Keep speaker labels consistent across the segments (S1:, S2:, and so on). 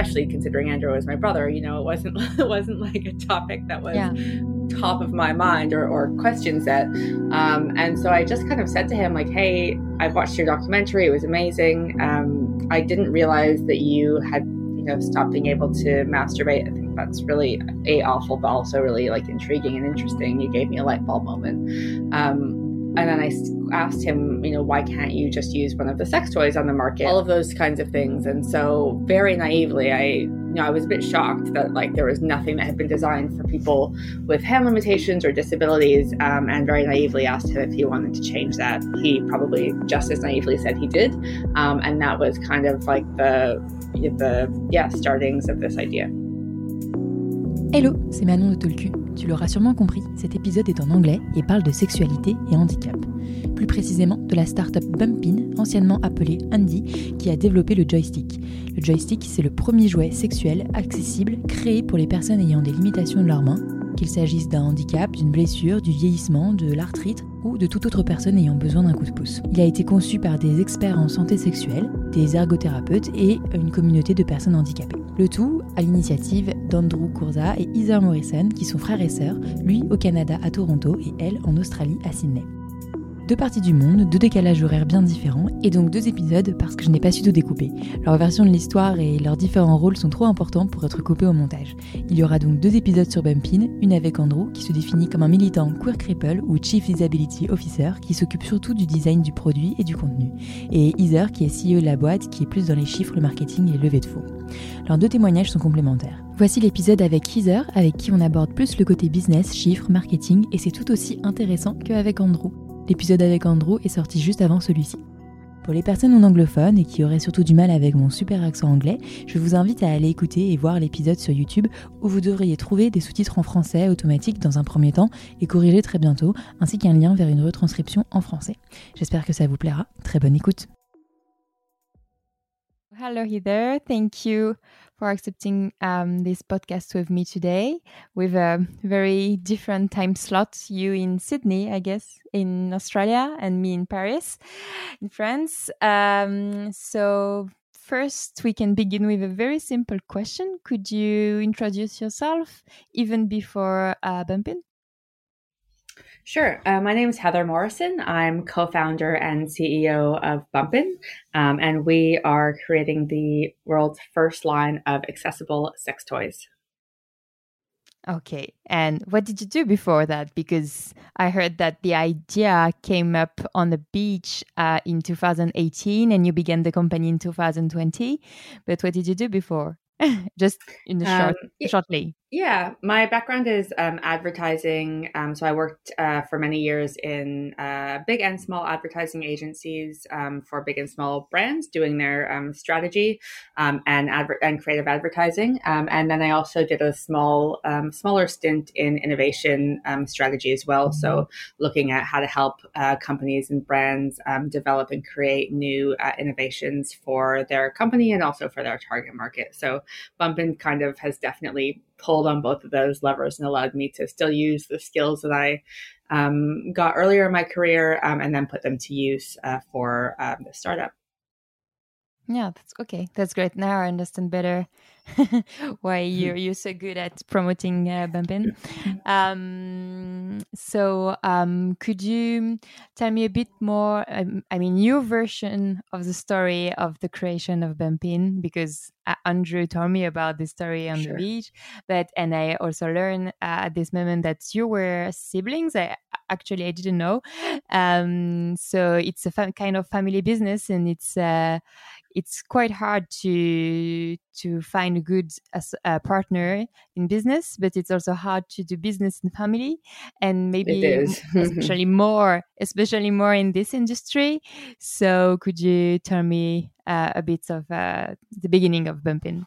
S1: especially considering Andrew was my brother. You know, it wasn't it wasn't like a topic that was yeah. top of my mind or, or questions that. Um, and so I just kind of said to him like, "Hey, I've watched your documentary. It was amazing. Um, I didn't realize that you had." You know, stopped being able to masturbate. I think that's really a awful, but also really like intriguing and interesting. You gave me a light bulb moment. Um, and then I asked him, you know, why can't you just use one of the sex toys on the market? All of those kinds of things. And so, very naively, I, you know, I was a bit shocked that like there was nothing that had been designed for people with hand limitations or disabilities. Um, and very naively asked him if he wanted to change that. He probably just as naively said he did. Um, and that was kind of like the, the yeah startings of this idea.
S2: Hello, c'est Manon de Tolku. Tu l'auras sûrement compris, cet épisode est en anglais et parle de sexualité et handicap. Plus précisément de la start-up Bumpin, anciennement appelée Andy, qui a développé le joystick. Le joystick, c'est le premier jouet sexuel accessible créé pour les personnes ayant des limitations de leurs mains, qu'il s'agisse d'un handicap, d'une blessure, du vieillissement, de l'arthrite ou de toute autre personne ayant besoin d'un coup de pouce. Il a été conçu par des experts en santé sexuelle, des ergothérapeutes et une communauté de personnes handicapées. Le tout à l'initiative d'Andrew Courza et Heather Morrison, qui sont frères et sœurs, lui au Canada à Toronto et elle en Australie à Sydney deux parties du monde, deux décalages horaires bien différents, et donc deux épisodes parce que je n'ai pas su tout découper. Leur version de l'histoire et leurs différents rôles sont trop importants pour être coupés au montage. Il y aura donc deux épisodes sur Bumpin, une avec Andrew, qui se définit comme un militant queer cripple ou Chief Disability Officer, qui s'occupe surtout du design du produit et du contenu, et Heather, qui est CEO de la boîte, qui est plus dans les chiffres, le marketing et le levée de fonds. Leurs deux témoignages sont complémentaires. Voici l'épisode avec Heather, avec qui on aborde plus le côté business, chiffres, marketing, et c'est tout aussi intéressant qu'avec Andrew. L'épisode avec Andrew est sorti juste avant celui-ci. Pour les personnes non anglophones et qui auraient surtout du mal avec mon super accent anglais, je vous invite à aller écouter et voir l'épisode sur YouTube où vous devriez trouver des sous-titres en français automatiques dans un premier temps et corrigés très bientôt, ainsi qu'un lien vers une retranscription en français. J'espère que ça vous plaira. Très bonne écoute. Hello Heather, thank you for accepting um, this podcast with me today with a very different time slot. You in Sydney, I guess, in Australia, and me in Paris, in France. Um, so, first, we can begin with a very simple question. Could you introduce yourself even before uh, Bump'n?
S1: Sure. Uh, my name is Heather Morrison. I'm co founder and CEO of Bump'n, um, and we are creating the world's first line of accessible sex toys.
S2: Okay. And what did you do before that? Because I heard that the idea came up on the beach uh, in 2018 and you began the company in 2020. But what did you do before? Just in the short, um, shortly.
S1: Yeah, my background is um, advertising. Um, so I worked uh, for many years in uh, big and small advertising agencies um, for big and small brands, doing their um, strategy um, and adver- and creative advertising. Um, and then I also did a small, smaller stint in innovation strategy as well. So looking at how to help uh, companies and brands develop and create new uh, innovations for their company and also for their target market. So Bump'n kind of has definitely pulled on both of those levers and allowed me to still use the skills that I um, got earlier in my career um, and then put them to use uh, for um, the startup.
S2: Yeah, that's okay. That's great. Now I understand better why you're you're so good at promoting uh, Bump'n. Um, so, um, could you tell me a bit more? Um, I mean, your version of the story of the creation of Bump'n, because uh, Andrew told me about the story on sure. the beach, but and I also learned uh, at this moment that you were siblings. I actually I didn't know. Um, so it's a kind of family business, and it's uh, it's quite hard to to find a good uh, partner in business but it's also hard to do business in family and maybe especially more especially more in this industry so could you tell me uh, a bit of uh, the beginning of bump'n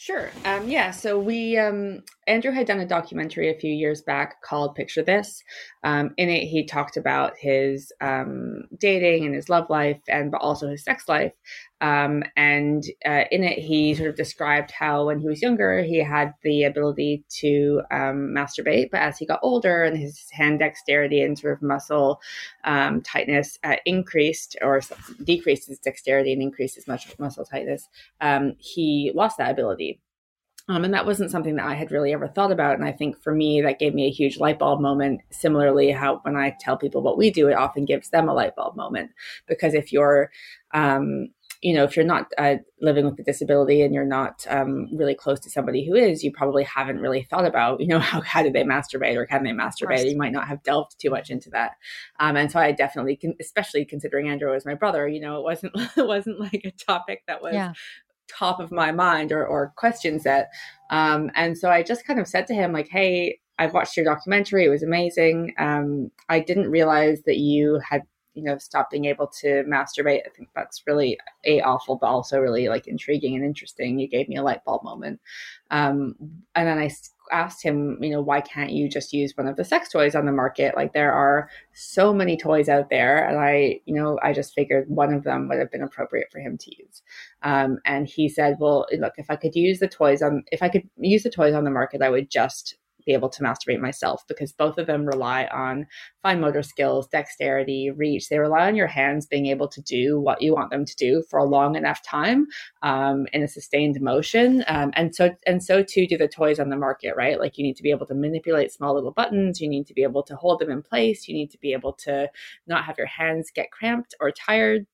S1: Sure. Um, yeah. So we, um, Andrew had done a documentary a few years back called Picture This. Um, in it, he talked about his um, dating and his love life, and but also his sex life. Um, and uh, in it, he sort of described how when he was younger, he had the ability to um, masturbate, but as he got older and his hand dexterity and sort of muscle um, tightness uh, increased or decreased his dexterity and increased his muscle, tightness, um, he lost that ability. Um, and that wasn't something that I had really ever thought about. And I think for me, that gave me a huge light bulb moment. Similarly, how when I tell people what we do, it often gives them a light bulb moment. Because if you're, um, you know, if you're not uh, living with a disability and you're not um, really close to somebody who is, you probably haven't really thought about, you know, how, how do they masturbate or can they masturbate? You might not have delved too much into that. Um, and so I definitely, can, especially considering Andrew was my brother, you know, it wasn't it wasn't like a topic that was yeah. top of my mind or, or questions that um, and so i just kind of said to him like hey i've watched your documentary. It was amazing. Um, i didn't realize that you had you know stop being able to masturbate i think that's really a awful but also really like intriguing and interesting you gave me a light bulb moment um, and then i asked him, you know, why can't you just use one of the sex toys on the market? Like there are so many toys out there. And I, you know, I just figured one of them would have been appropriate for him to use. Um, and he said, well, look, if I could use the toys on, if I could use the toys on the market, I would just be able to masturbate myself because both of them rely on fine motor skills, dexterity, reach. They rely on your hands being able to do what you want them to do for a long enough time um, in a sustained motion. Um, and so and so too do the toys on the market, right? Like you need to be able to manipulate small little buttons. You need to be able to hold them in place. You need to be able to not have your hands get cramped or tired.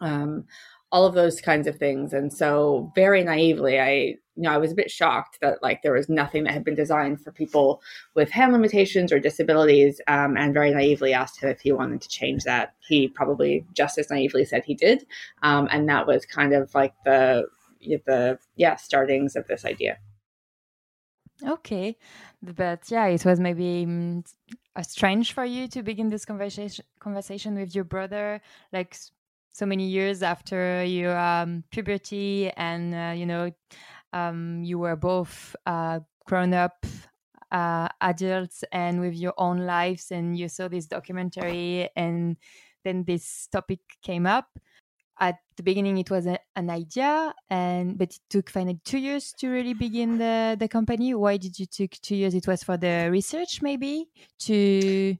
S1: Um, all of those kinds of things. And so very naively, I, you know, I was a bit shocked that like there was nothing that had been designed for people with hand limitations or disabilities. Um, and very naively asked him if he wanted to change that. He probably just as naively said he did. Um, and that was kind of like the, the, yeah, startings of this idea.
S2: Okay. But yeah, it was maybe um, strange for you to begin this conversation conversation with your brother like so many years after your um, puberty and uh, you know um, you were both uh, grown up uh, adults and with your own lives and you saw this documentary and then this topic came up at the beginning it was a, an idea and but it took finally two years to really begin the, the company why did you take two years it was for the research maybe to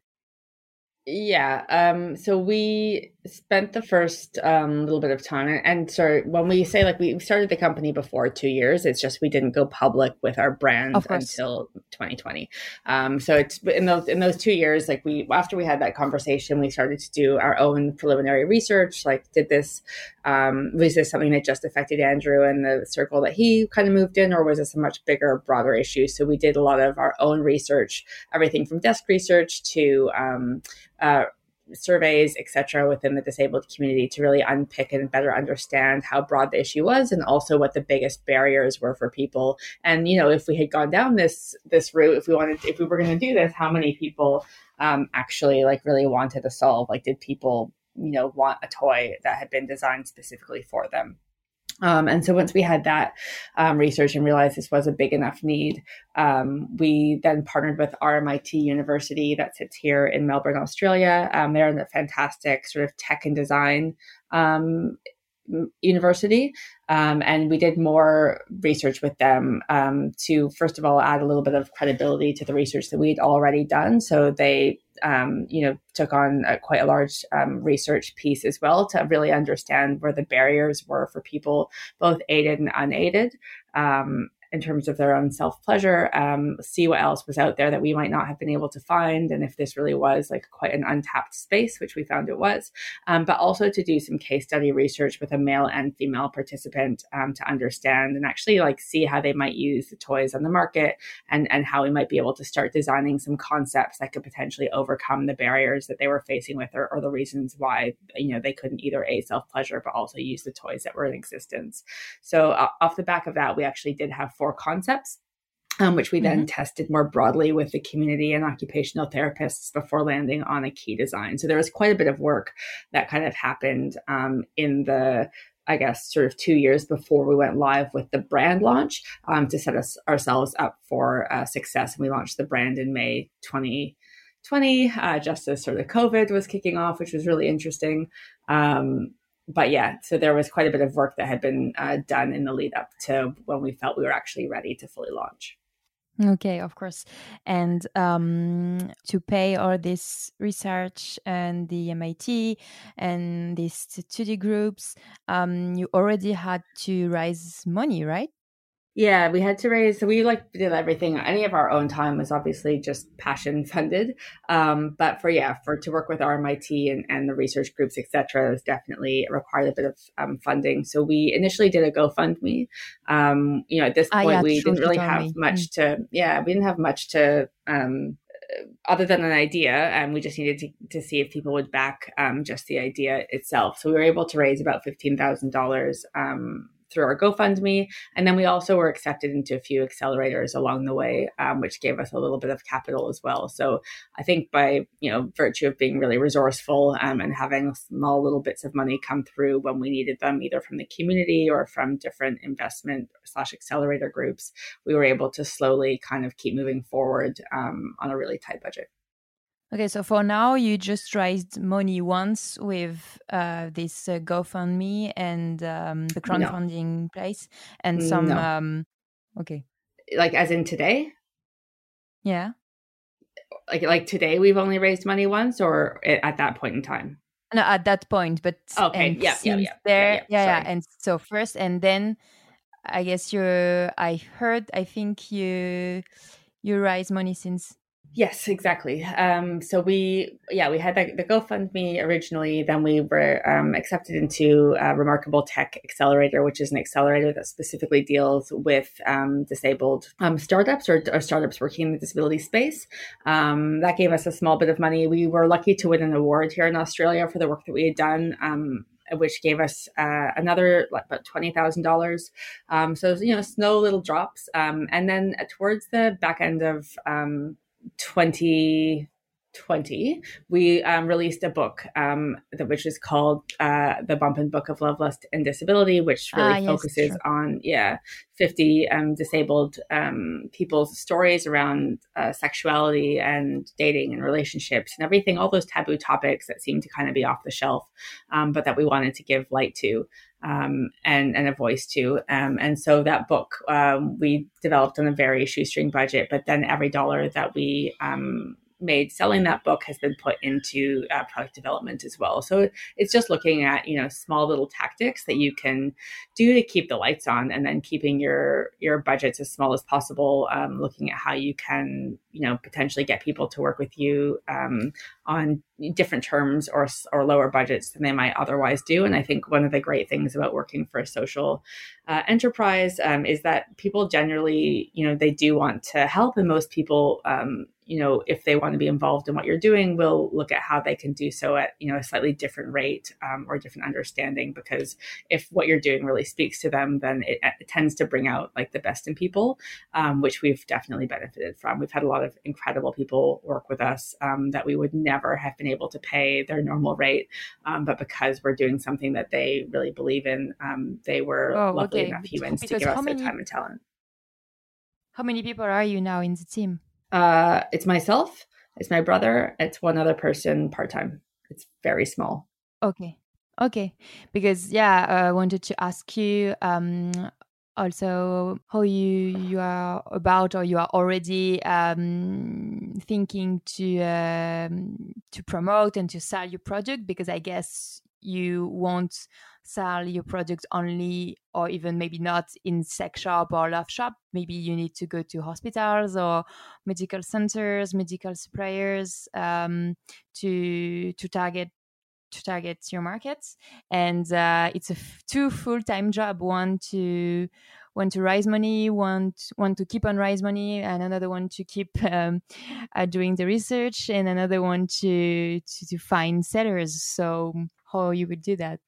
S1: yeah. Um, so we spent the first um, little bit of time, and, so when we say like we started the company before two years, it's just we didn't go public with our brand until 2020. Um, so it's in those in those two years, like we after we had that conversation, we started to do our own preliminary research. Like, did this um, was this something that just affected Andrew and the circle that he kind of moved in, or was this a much bigger, broader issue? So we did a lot of our own research, everything from desk research to um, uh, surveys, etc., within the disabled community to really unpick and better understand how broad the issue was, and also what the biggest barriers were for people. And you know, if we had gone down this this route, if we wanted, if we were going to do this, how many people um, actually like really wanted to solve? Like, did people you know want a toy that had been designed specifically for them? Um, and so once we had that um, research and realized this was a big enough need, um, we then partnered with RMIT University that sits here in Melbourne, Australia. Um, they're in a fantastic sort of tech and design um, university um, and we did more research with them um, to first of all add a little bit of credibility to the research that we'd already done. So they um, you know took on a, quite a large um, research piece as well to really understand where the barriers were for people both aided and unaided. Um, in terms of their own self pleasure, um, see what else was out there that we might not have been able to find, and if this really was like quite an untapped space, which we found it was, um, but also to do some case study research with a male and female participant um, to understand and actually like see how they might use the toys on the market and and how we might be able to start designing some concepts that could potentially overcome the barriers that they were facing with or, or the reasons why you know they couldn't either a self pleasure but also use the toys that were in existence. So uh, off the back of that, we actually did have four concepts. Um, which we then mm-hmm. tested more broadly with the community and occupational therapists before landing on a key design. So there was quite a bit of work that kind of happened um, in the I guess, sort of two years before we went live with the brand launch um, to set us ourselves up for uh, success. And we launched the brand in May 2020, uh, just as sort of COVID was kicking off, which was really interesting. Um, but yeah, so there was quite a bit of work that had been uh, done in the lead up to when we felt we were actually ready to fully launch.
S2: Okay, of course. And um, to pay all this research and the MIT and these study groups, um, you already had to raise money, right?
S1: Yeah, we had to raise. So we like did everything. Any of our own time was obviously just passion funded. Um, but for yeah, for to work with RMIT and, and the research groups, etc., was definitely required a bit of um, funding. So we initially did a GoFundMe. Um, you know, at this point, ah, yeah, we didn't really have me. much mm. to. Yeah, we didn't have much to. Um, other than an idea, and we just needed to, to see if people would back um, just the idea itself. So we were able to raise about fifteen thousand um, dollars through our GoFundMe. And then we also were accepted into a few accelerators along the way, um, which gave us a little bit of capital as well. So I think by, you know, virtue of being really resourceful um, and having small little bits of money come through when we needed them, either from the community or from different investment slash accelerator groups, we were able to slowly kind of keep moving forward um, on a really tight budget.
S2: Okay, so for now, you just raised money once with uh, this uh, GoFundMe and um, the crowdfunding no. place, and some. No. Um, okay.
S1: Like as in today.
S2: Yeah.
S1: Like like today, we've only raised money once, or at that point in time.
S2: No, at that point, but
S1: okay, yeah, yeah, yeah,
S2: there, yeah, yeah, yeah, and so first, and then, I guess you. I heard. I think you you raise money since
S1: Yes, exactly. Um, so we, yeah, we had the, the GoFundMe originally. Then we were um, accepted into uh, Remarkable Tech Accelerator, which is an accelerator that specifically deals with um, disabled um, startups or, or, startups working in the disability space. Um, that gave us a small bit of money. We were lucky to win an award here in Australia for the work that we had done um, which gave us uh, another like, about twenty thousand um, dollars. So you know, snow little drops, um, and then towards the back end of um, 20 2020, we um, released a book um, that, which is called uh, The Bump'n Book of Love, Lust, and Disability, which really ah, yes, focuses true. on, yeah, 50 um, disabled um, people's stories around uh, sexuality and dating and relationships and everything, all those taboo topics that seem to kind of be off the shelf, um, but that we wanted to give light to um, and and a voice to. Um, and so that book um, we developed on a very shoestring budget, but then every dollar that we um, made selling that book has been put into uh, product development as well. So it's just looking at you know small little tactics that you can do to keep the lights on, and then keeping your your budgets as small as possible. Um, looking at how you can you know potentially get people to work with you um, on different terms or or lower budgets than they might otherwise do. And I think one of the great things about working for a social uh, enterprise um, is that people generally you know they do want to help, and most people um, you know, if they want to be involved in what you're doing, we'll look at how they can do so at, you know, a slightly different rate um, or different understanding. Because if what you're doing really speaks to them, then it, it tends to bring out like the best in people, um, which we've definitely benefited from. We've had a lot of incredible people work with us um, that we would never have been able to pay their normal rate. Um, but because we're doing something that they really believe in, um, they were oh, okay. enough humans because to give us many, their time and talent.
S2: How many people are you now in the team?
S1: Uh, it's myself, it's my brother, it's one other person part time. It's very small.
S2: Okay. Okay. Because, yeah, I wanted to ask you um, also how you you are about or you are already um, thinking to um, to promote and to sell your product because I guess you won't sell your product only or even maybe not in sex shop or love shop. Maybe you need to go to hospitals or medical centers medical suppliers um, to to target to target your markets. And uh, it's a f- two full-time job one to one to raise money one to, one to keep on raise money and another one to keep um, uh, doing the research and another one to, to to find sellers. So how you would do that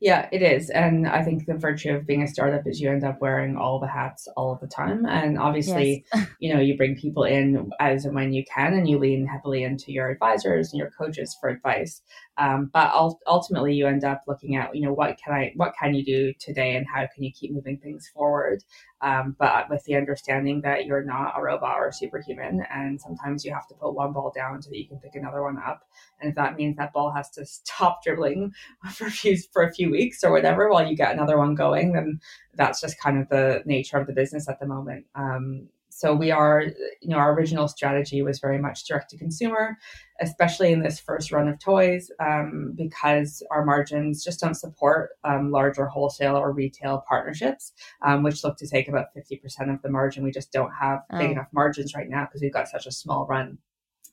S1: yeah, it is. And I think the virtue of being a startup is you end up wearing all the hats all of the time. And obviously, yes. you know, you bring people in as and when you can and you lean heavily into your advisors and your coaches for advice. Um, but ultimately, you end up looking at, you know, what can I, what can you do today, and how can you keep moving things forward? Um, but with the understanding that you're not a robot or a superhuman, and sometimes you have to put one ball down so that you can pick another one up. And if that means that ball has to stop dribbling for a few for a few weeks or whatever while you get another one going, then that's just kind of the nature of the business at the moment. Um, so we are, you know, our original strategy was very much direct to consumer, especially in this first run of toys, um, because our margins just don't support um, larger wholesale or retail partnerships, um, which look to take about 50% of the margin. We just don't have big oh. enough margins right now because we've got such a small run.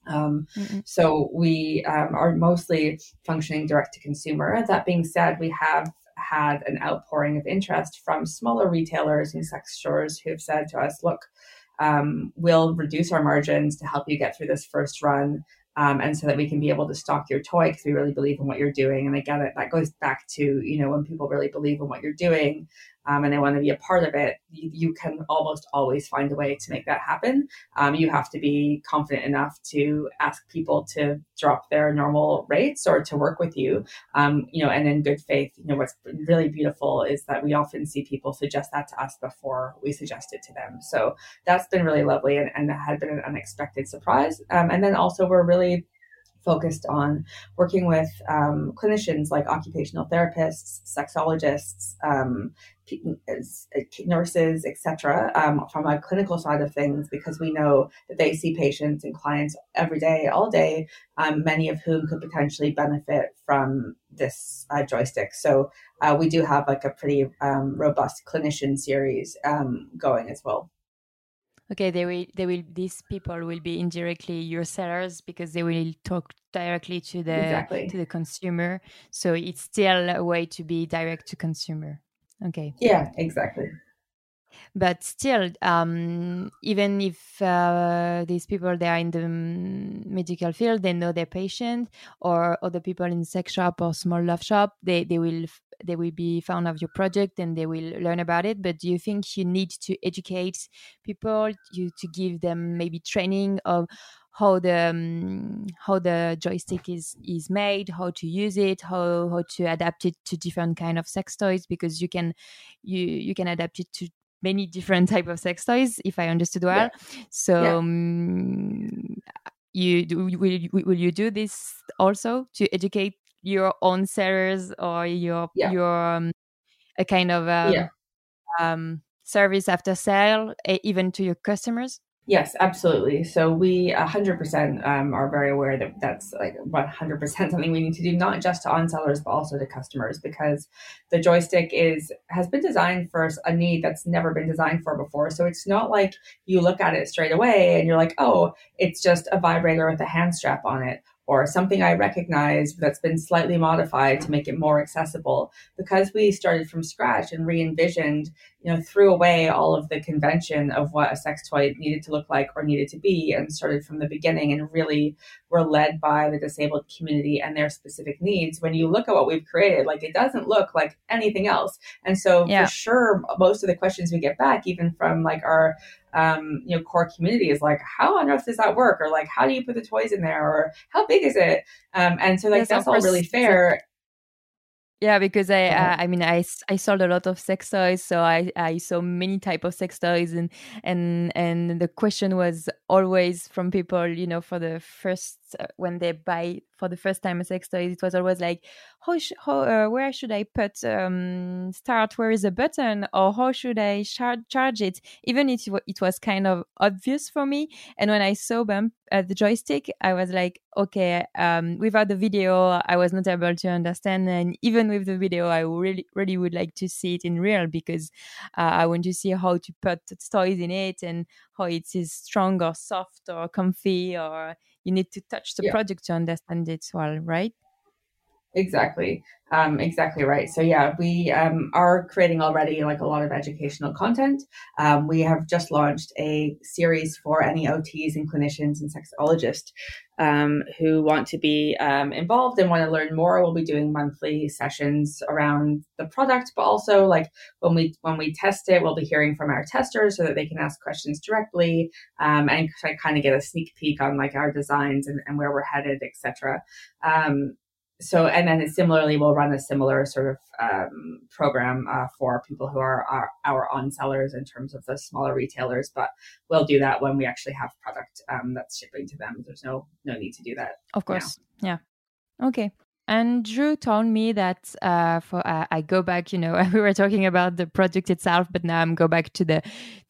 S1: Um, so we um, are mostly functioning direct to consumer. That being said, we have had an outpouring of interest from smaller retailers and sex stores who have said to us, look, um, we'll reduce our margins to help you get through this first run. Um, and so that we can be able to stock your toy because we really believe in what you're doing. And again, that goes back to you know when people really believe in what you're doing, um, and they want to be a part of it, you, you, can almost always find a way to make that happen. Um, you have to be confident enough to ask people to drop their normal rates or to work with you, um, you know, and in good faith. You know, what's really beautiful is that we often see people suggest that to us before we suggest it to them. So that's been really lovely and, and had been an unexpected surprise. Um, and then also we're really focused on working with um, clinicians like occupational therapists, sexologists, um, nurses, etc., um, from a clinical side of things, because we know that they see patients and clients every day, all day, um, many of whom could potentially benefit from this uh, joystick. So uh, we do have like a pretty um, robust clinician series um, going as well
S2: okay they will they will these people will be indirectly your sellers because they will talk directly to the exactly. to the consumer. So it's still a way to be direct to consumer. Okay.
S1: Yeah exactly
S2: but still um, even if uh, these people they are in the medical field they know their patient or other people in sex shop or small love shop they, they will they will be found of your project and they will learn about it. But do you think you need to educate people you to give them maybe training of how the um, how the joystick is is made how to use it how how to adapt it to different kind of sex toys? Because you can you you can adapt it to many different type of sex toys if i understood well yeah. so yeah. Um, you do, will, will you do this also to educate your own sellers or your yeah. your um, a kind of um, um, service after sale even to your customers
S1: Yes, absolutely. So we 100% um, are very aware that that's like 100% something we need to do, not just to on sellers, but also to customers, because the joystick is has been designed for a need that's never been designed for before. So it's not like you look at it straight away and you're like, oh, it's just a vibrator with a hand strap on it, or something I recognize that's been slightly modified to make it more accessible. Because we started from scratch and re envisioned, you know, threw away all of the convention of what a sex toy needed to look like or needed to be and started from the beginning and really were led by the disabled community and their specific needs. When you look at what we've created, like it doesn't look like anything else. And so yeah. for sure, most of the questions we get back, even from like our um, you know, core community is like, how on earth does that work? Or like, how do you put the toys in there? Or how big is it? Um, and so like, yes, that's all really fair.
S2: Yeah, because I, uh, I mean, I, I sold a lot of sex toys, so I, I saw many type of sex toys, and and and the question was always from people, you know, for the first uh, when they buy for the first time a sex toy, it was always like, how, sh- how uh, where should I put um, start? Where is the button? Or how should I char- charge it? Even if it was kind of obvious for me. And when I saw them uh, the joystick, I was like, okay. Um, without the video, I was not able to understand, and even with the video, I really really would like to see it in real because uh, I want to see how to put toys in it and how it is strong or soft or comfy or you need to touch the yeah. project to understand it well, right?
S1: Exactly. Um, exactly right. So yeah, we um, are creating already like a lot of educational content. Um, we have just launched a series for any OTs and clinicians and sexologists um, who want to be um, involved and want to learn more. We'll be doing monthly sessions around the product, but also like when we when we test it, we'll be hearing from our testers so that they can ask questions directly um, and kind of get a sneak peek on like our designs and, and where we're headed, etc. Um, so and then similarly we'll run a similar sort of um, program uh, for people who are our, our on sellers in terms of the smaller retailers but we'll do that when we actually have product um, that's shipping to them. There's no no need to do that
S2: of course. Now. yeah. Okay Andrew told me that uh, for uh, I go back, you know, we were talking about the product itself, but now I'm go back to the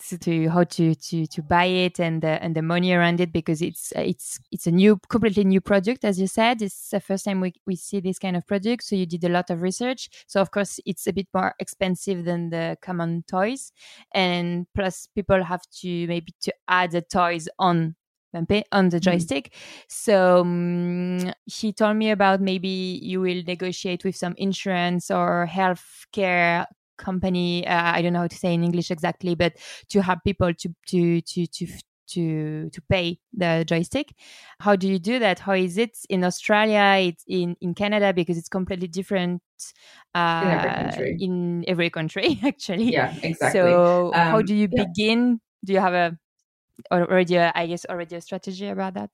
S2: to, to how to to to buy it and the, and the money around it because it's it's it's a new completely new product, as you said. It's the first time we we see this kind of product, so you did a lot of research. So of course it's a bit more expensive than the common toys, and plus people have to maybe to add the toys on on the mm-hmm. joystick. Mm-hmm. So um, he told me about maybe you will negotiate with some insurance or healthcare company. Uh, I don't know how to say in English exactly, but to have people to to to to to to pay the joystick. How do you do that? How is it in Australia? It's in in Canada because it's completely different
S1: uh, in every country.
S2: In every country, actually.
S1: Yeah, exactly.
S2: So um, how do you yeah. begin? Do you have a already a, I guess already a strategy about that?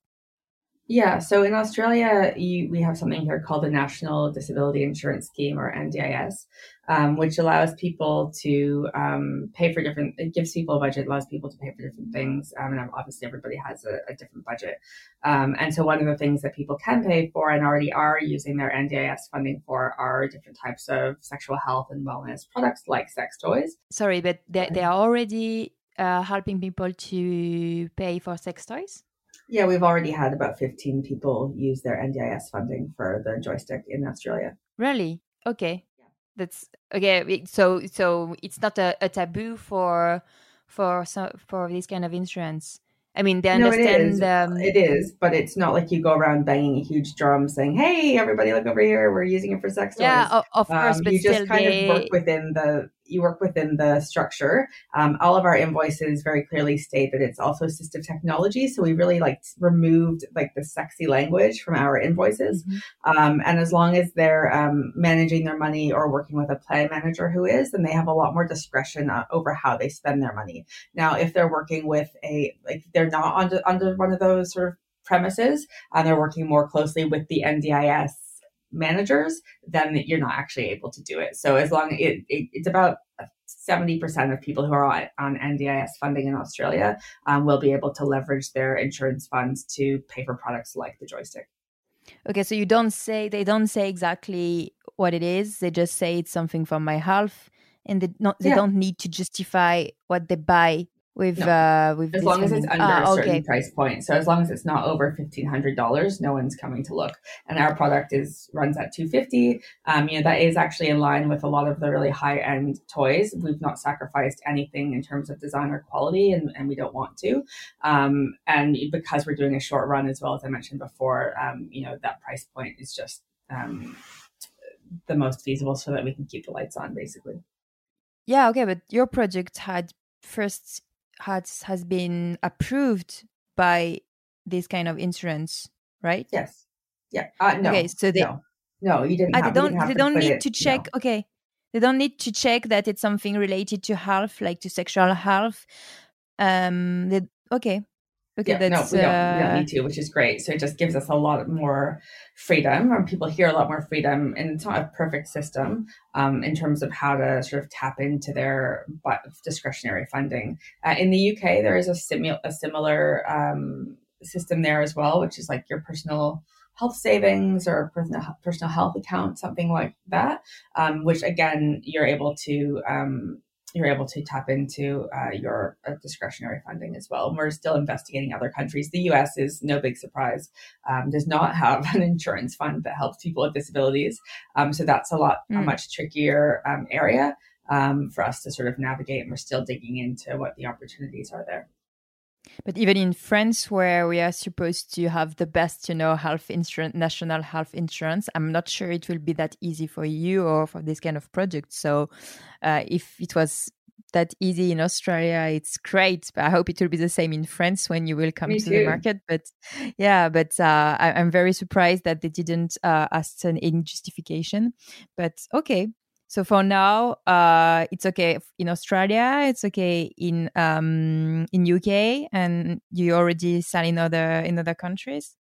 S1: Yeah, so in Australia, you, we have something here called the National Disability Insurance Scheme or NDIS, um, which allows people to um, pay for different. It gives people a budget, allows people to pay for different things, um, and obviously everybody has a, a different budget. Um, and so one of the things that people can pay for and already are using their NDIS funding for are different types of sexual health and wellness products like sex toys.
S2: Sorry, but they, they are already uh, helping people to pay for sex toys?
S1: Yeah, we've already had about 15 people use their NDIS funding for the joystick in Australia.
S2: Really? Okay. Yeah. That's okay. So, so it's not a, a taboo for for some for this kind of insurance. I mean, they understand.
S1: No, it, is. Um, it is, but it's not like you go around banging a huge drum saying, "Hey, everybody, look over here! We're using it for sex toys."
S2: Yeah, of, of course,
S1: um,
S2: but
S1: you just kind
S2: they...
S1: of work within the you work within the structure. Um, all of our invoices very clearly state that it's also assistive technology. So we really like removed like the sexy language from our invoices. Mm-hmm. Um, and as long as they're um, managing their money or working with a plan manager who is, then they have a lot more discretion uh, over how they spend their money. Now, if they're working with a like they're not under under one of those sort of premises and they're working more closely with the NDIS managers, then you're not actually able to do it. So as long it, it it's about 70% of people who are on, on NDIS funding in Australia um, will be able to leverage their insurance funds to pay for products like the joystick.
S2: Okay, so you don't say they don't say exactly what it is. They just say it's something for my health, and they not they yeah. don't need to justify what they buy with no. uh with
S1: as long as it's under ah, a certain okay. price point. So as long as it's not over $1500 no one's coming to look. And our product is runs at 250 um you know that is actually in line with a lot of the really high end toys. We've not sacrificed anything in terms of design or quality and, and we don't want to. Um and because we're doing a short run as well as i mentioned before um you know that price point is just um the most feasible so that we can keep the lights on basically.
S2: Yeah okay but your project had first has has been approved by this kind of insurance, right?
S1: Yes. Yeah. Uh, no. Okay. So they no, no you didn't.
S2: Uh,
S1: have,
S2: they don't.
S1: They
S2: don't need
S1: it,
S2: to check. No. Okay. They don't need to check that it's something related to health, like to sexual health. Um. They, okay.
S1: Okay, yeah, no, we don't, uh... we don't need to, which is great. So it just gives us a lot more freedom, and people hear a lot more freedom. And it's not a perfect system um, in terms of how to sort of tap into their discretionary funding. Uh, in the UK, there is a, simu- a similar um, system there as well, which is like your personal health savings or personal, personal health account, something like that, um, which again, you're able to um, you're able to tap into uh, your uh, discretionary funding as well. And we're still investigating other countries. The US is no big surprise, um, does not have an insurance fund that helps people with disabilities. Um, so that's a lot, mm. a hmm. much trickier um, area um, for us to sort of navigate. And we're still digging into what the opportunities are there.
S2: But even in France, where we are supposed to have the best, you know, health insurance, national health insurance, I'm not sure it will be that easy for you or for this kind of project. So, uh, if it was that easy in Australia, it's great. But I hope it will be the same in France when you will come Me to too. the market. But yeah, but uh, I, am very surprised that they didn't uh, ask any justification. But okay, so for now, uh, it's okay in Australia. It's okay in um, in UK, and you already sell in other in other countries.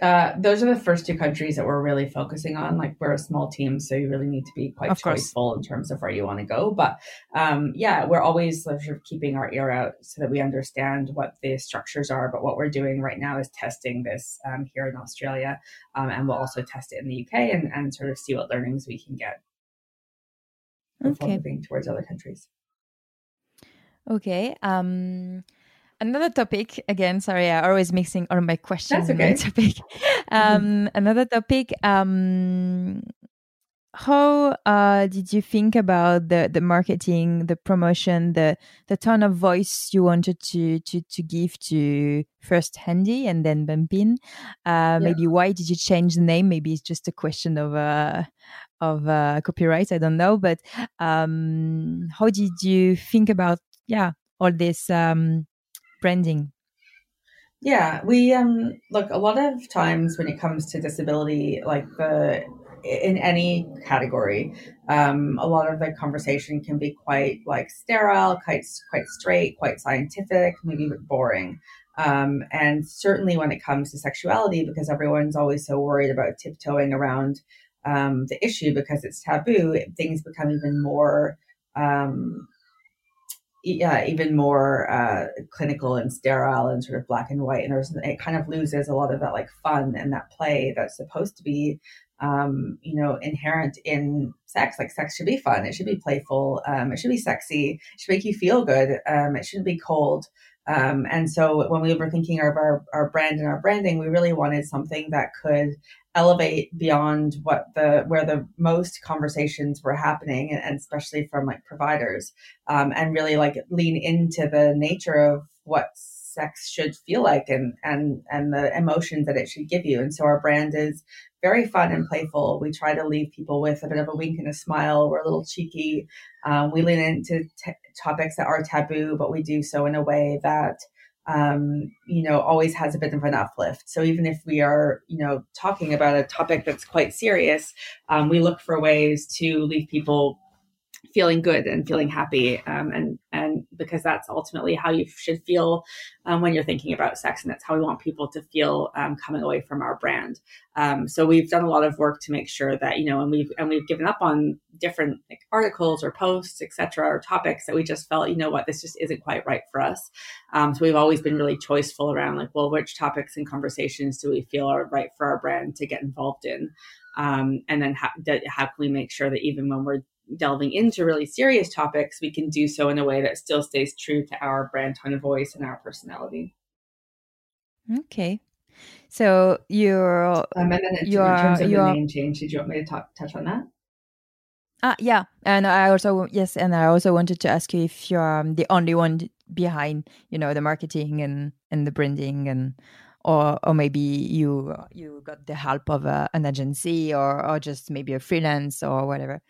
S1: Uh, those are the first two countries that we're really focusing on. Like we're a small team, so you really need to be quite of choiceful course. in terms of where you want to go. But um, yeah, we're always sort of keeping our ear out so that we understand what the structures are. But what we're doing right now is testing this um, here in Australia, um, and we'll also test it in the UK and, and sort of see what learnings we can get before okay. moving towards other countries.
S2: Okay. Um, another topic again sorry i always mixing all my questions
S1: That's okay.
S2: topic um, another topic um, how uh, did you think about the the marketing the promotion the the tone of voice you wanted to to to give to first handy and then bump'n uh, yeah. maybe why did you change the name maybe it's just a question of uh of uh, copyright i don't know but um how did you think about yeah all this um branding?
S1: Yeah, we um look a lot of times when it comes to disability, like the in any category, um, a lot of the conversation can be quite like sterile, quite quite straight, quite scientific, maybe a bit boring. Um, and certainly when it comes to sexuality, because everyone's always so worried about tiptoeing around um, the issue because it's taboo, things become even more um, yeah, even more uh, clinical and sterile and sort of black and white. And there's, it kind of loses a lot of that like fun and that play that's supposed to be, um, you know, inherent in sex. Like sex should be fun. It should be playful. Um, it should be sexy. It should make you feel good. Um, it shouldn't be cold. Um, and so when we were thinking of our, our brand and our branding, we really wanted something that could elevate beyond what the where the most conversations were happening and, especially from like providers um, and really like lean into the nature of what sex should feel like and and and the emotions that it should give you. And so our brand is very fun and playful. We try to leave people with a bit of a wink and a smile. We're a little cheeky. Um, we lean into t- topics that are taboo but we do so in a way that um, you know, always has a bit of an uplift. So even if we are, you know, talking about a topic that's quite serious, um, we look for ways to leave people feeling good and feeling happy um, and and because that's ultimately how you should feel um, when you're thinking about sex and that's how we want people to feel um, coming away from our brand. Um, so we've done a lot of work to make sure that you know and we've and we've given up on different like, articles or posts etc or topics that we just felt you know what this just isn't quite right for us. Um, so we've always been really choiceful around like well which topics and conversations do we feel are right for our brand to get involved in? Um, and then how, how can we make sure that even when we're delving into really serious topics, we can do so in a way that still stays true to our brand tone of voice and our personality.
S2: Okay. So you're um,
S1: and then in, you're, in terms of the name change, did you want me to talk, touch on that?
S2: Ah, yeah, and I also yes, and I also wanted to ask you if you're um, the only one behind, you know, the marketing and and the branding and or or maybe you you got the help of a, an agency or or just maybe a freelance or whatever.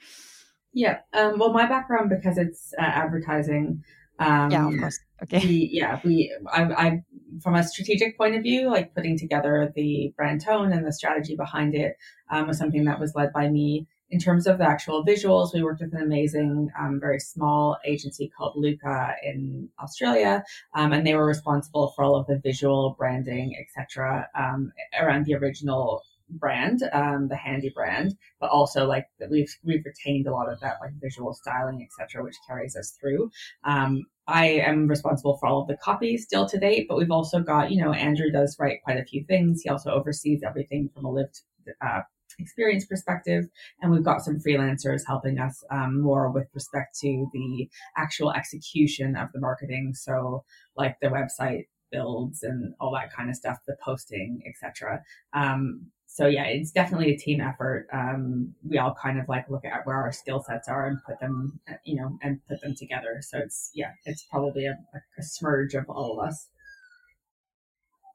S1: Yeah. Um, well, my background because it's uh, advertising. Um,
S2: yeah, of course. Okay.
S1: We, yeah, we. I, I, from a strategic point of view, like putting together the brand tone and the strategy behind it um, was something that was led by me. In terms of the actual visuals, we worked with an amazing, um, very small agency called Luca in Australia, um, and they were responsible for all of the visual branding, etc., um, around the original brand, um, the Handy brand, but also like we've we've retained a lot of that like visual styling, etc., which carries us through. Um, I am responsible for all of the copy still to date, but we've also got you know Andrew does write quite a few things. He also oversees everything from a lived uh, experience perspective, and we've got some freelancers helping us um, more with respect to the actual execution of the marketing. So like the website builds and all that kind of stuff, the posting, etc. Um, so yeah, it's definitely a team effort. Um, we all kind of like look at where our skill sets are and put them, you know, and put them together. So it's yeah, it's probably a, a smurge of all of us.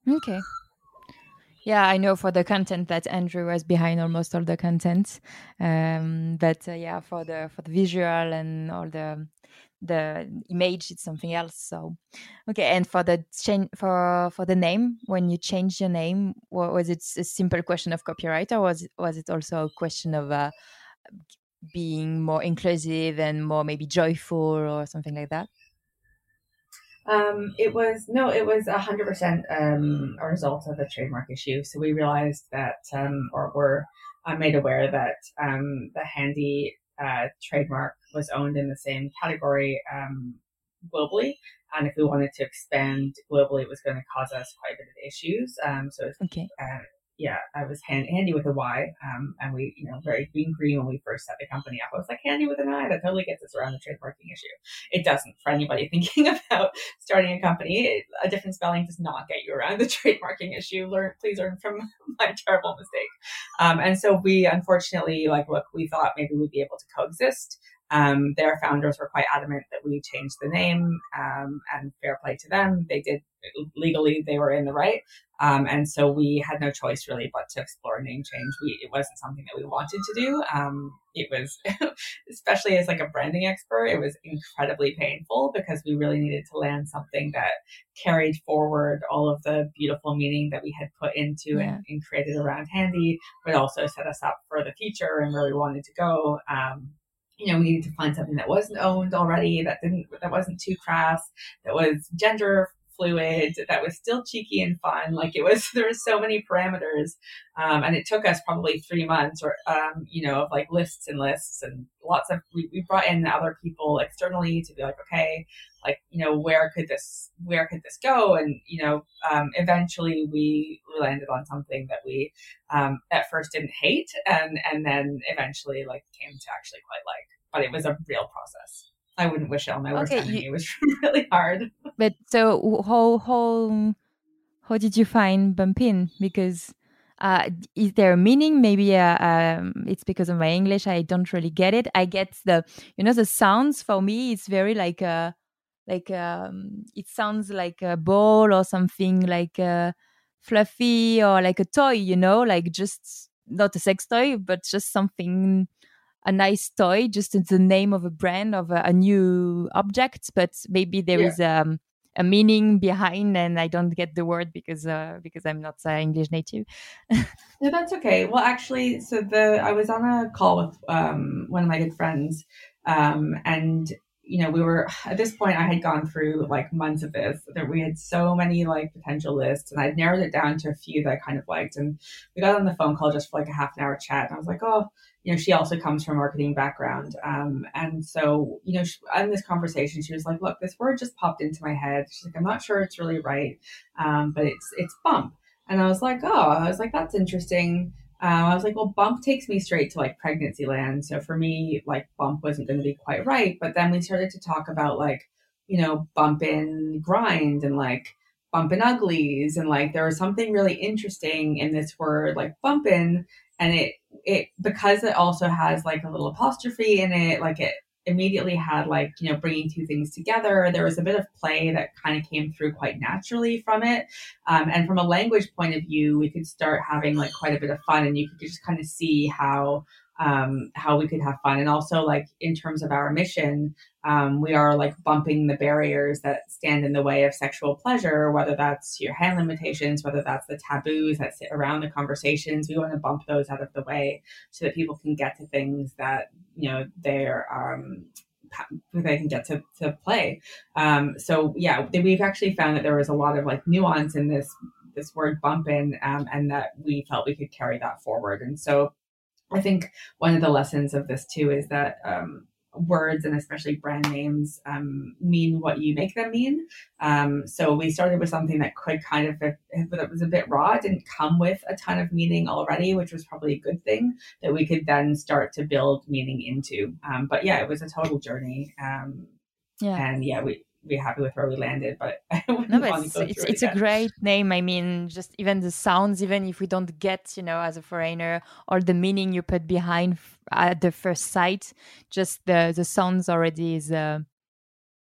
S2: Okay. Yeah, I know for the content that Andrew was behind almost all the content, um, but uh, yeah, for the for the visual and all the the image it's something else so okay and for the change for for the name when you change your name was it a simple question of copyright or was was it also a question of uh, being more inclusive and more maybe joyful or something like that
S1: Um, it was no, it was a hundred percent um, a result of a trademark issue. So we realized that, um, or were made aware that um, the Handy uh, trademark was owned in the same category um, globally, and if we wanted to expand globally, it was going to cause us quite a bit of issues. Um, so
S2: okay.
S1: Uh, yeah, I was hand, handy with a Y, um, and we, you know, very green green when we first set the company up. I was like handy with an I. That totally gets us around the trademarking issue. It doesn't for anybody thinking about starting a company. It, a different spelling does not get you around the trademarking issue. Learn, please learn from my terrible mistake. Um, and so we, unfortunately, like, look, we thought maybe we'd be able to coexist. Um, their founders were quite adamant that we change the name, um, and fair play to them. They did legally; they were in the right, um, and so we had no choice really but to explore a name change. We it wasn't something that we wanted to do. Um, it was, especially as like a branding expert, it was incredibly painful because we really needed to land something that carried forward all of the beautiful meaning that we had put into yeah. and, and, created around Handy, but also set us up for the future and where we wanted to go. You know, we needed to find something that wasn't owned already, that didn't, that wasn't too crass, that was gender fluid, that was still cheeky and fun. Like it was, there were so many parameters. Um, and it took us probably three months or, um, you know, of like lists and lists and lots of, we, we brought in other people externally to be like, okay, like, you know, where could this, where could this go? And, you know, um, eventually we landed on something that we, um, at first didn't hate and, and then eventually like came to actually quite like, but it was a real process. I wouldn't wish it on my worst okay, enemy. You, it was really hard.
S2: But so how how how did you find Bump'n? Because uh, is there a meaning? Maybe uh, um, it's because of my English. I don't really get it. I get the you know the sounds for me. It's very like a uh, like um, it sounds like a ball or something like a fluffy or like a toy. You know, like just not a sex toy, but just something a nice toy, just the name of a brand of a, a new object, but maybe there yeah. is um, a meaning behind, and I don't get the word because uh, because I'm not uh, English native.
S1: no, that's okay. Well, actually, so the I was on a call with um, one of my good friends, um, and you know, we were at this point, I had gone through like months of this, that we had so many like potential lists, and I'd narrowed it down to a few that I kind of liked. And we got on the phone call just for like a half an hour chat, and I was like, oh, you know, she also comes from a marketing background. Um, and so, you know, she, in this conversation, she was like, look, this word just popped into my head. She's like, I'm not sure it's really right. Um, but it's, it's bump. And I was like, oh, I was like, that's interesting. Uh, I was like, well, bump takes me straight to like pregnancy land. So for me, like bump wasn't going to be quite right. But then we started to talk about like, you know, bump and grind and like bumpin' uglies. And like there was something really interesting in this word, like bump'n, and it it because it also has like a little apostrophe in it like it immediately had like you know bringing two things together there was a bit of play that kind of came through quite naturally from it um, and from a language point of view we could start having like quite a bit of fun and you could just kind of see how um, how we could have fun. And also, like, in terms of our mission, um, we are like bumping the barriers that stand in the way of sexual pleasure, whether that's your hand limitations, whether that's the taboos that sit around the conversations. We want to bump those out of the way so that people can get to things that, you know, they're, um, they can get to, to play. Um, so yeah, we've actually found that there was a lot of like nuance in this this word bumping, um, and that we felt we could carry that forward. And so I think one of the lessons of this too is that um, words and especially brand names um, mean what you make them mean. Um, so we started with something that could kind of, that was a bit raw, it didn't come with a ton of meaning already, which was probably a good thing that we could then start to build meaning into. Um, but yeah, it was a total journey. Um, yeah. And yeah, we, be happy with where we landed, but no, but
S2: it's, it's, it's a great name. I mean, just even the sounds, even if we don't get, you know, as a foreigner, or the meaning you put behind at the first sight, just the the sounds already is. Uh,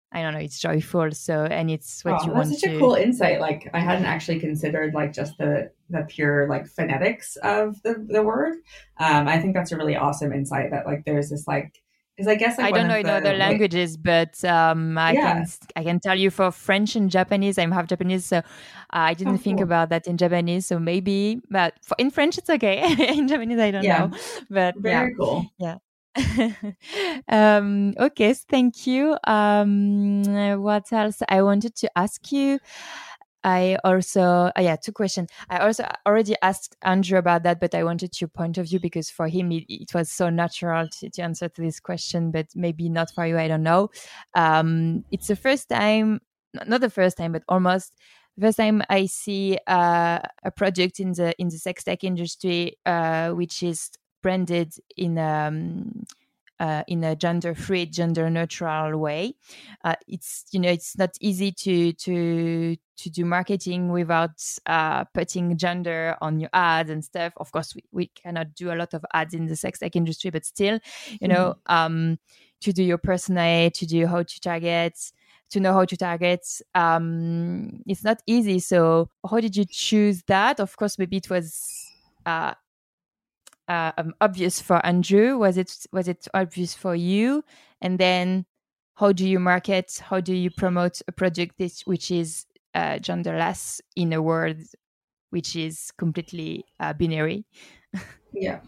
S2: I don't know. It's joyful. So, and it's what oh, you want.
S1: That's such
S2: to...
S1: a cool insight. Like, I hadn't actually considered like just the the pure like phonetics of the the word. Um, I think that's a really awesome insight. That like there's this like because I guess like,
S2: I don't know in other languages, but um, I yeah. can I can tell you for French and Japanese, I'm half Japanese, so I didn't oh, think cool. about that in Japanese. So maybe, but for, in French it's okay. in Japanese, I don't yeah. know. But
S1: very
S2: yeah.
S1: cool.
S2: Yeah. um, okay, thank you. Um, what else I wanted to ask you? I also, uh, yeah, two questions. I also already asked Andrew about that, but I wanted your point of view because for him it, it was so natural to, to, answer to this question, but maybe not for you. I don't know. Um, it's the first time, not the first time, but almost first time I see uh, a project in the in the sex tech industry uh, which is branded in um, uh, in a gender free, gender neutral way. Uh, it's you know it's not easy to to to do marketing without uh, putting gender on your ads and stuff. Of course, we, we cannot do a lot of ads in the sex tech industry, but still, you know, mm-hmm. um, to do your persona, to do how to target, to know how to target, um, it's not easy. So, how did you choose that? Of course, maybe it was uh, uh, um, obvious for Andrew? Was it was it obvious for you? And then, how do you market? How do you promote a project which is uh, genderless in a world which is completely uh, binary?
S1: yeah.